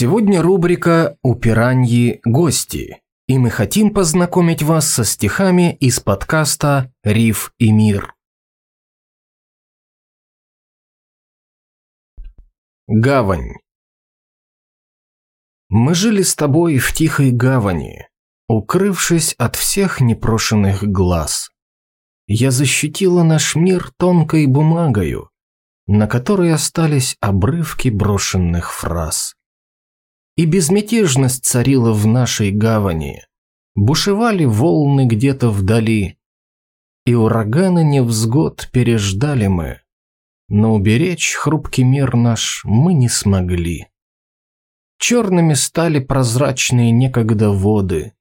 Сегодня рубрика «У пираньи гости», и мы хотим познакомить вас со стихами из подкаста «Риф и мир». Гавань Мы жили с тобой в тихой гавани, укрывшись от всех непрошенных глаз. Я защитила наш мир тонкой бумагою, на которой остались обрывки брошенных фраз. И безмятежность царила в нашей гавани. Бушевали волны где-то вдали, и ураганы невзгод переждали мы, но уберечь хрупкий мир наш мы не смогли. Черными стали прозрачные некогда воды,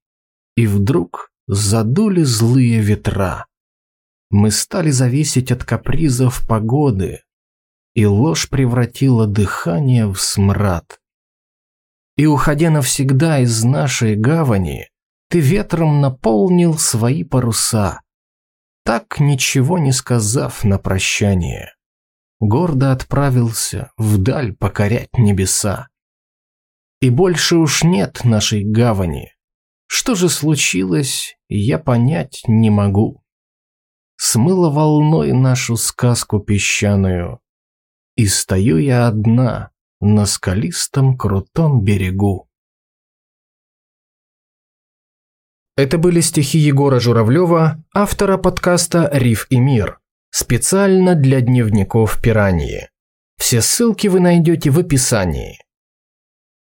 и вдруг задули злые ветра. Мы стали зависеть от капризов погоды, и ложь превратила дыхание в смрад. И уходя навсегда из нашей гавани, ты ветром наполнил свои паруса, так ничего не сказав на прощание. Гордо отправился вдаль покорять небеса. И больше уж нет нашей гавани. Что же случилось, я понять не могу смыло волной нашу сказку песчаную. И стою я одна на скалистом крутом берегу. Это были стихи Егора Журавлева, автора подкаста «Риф и мир», специально для дневников пираньи. Все ссылки вы найдете в описании.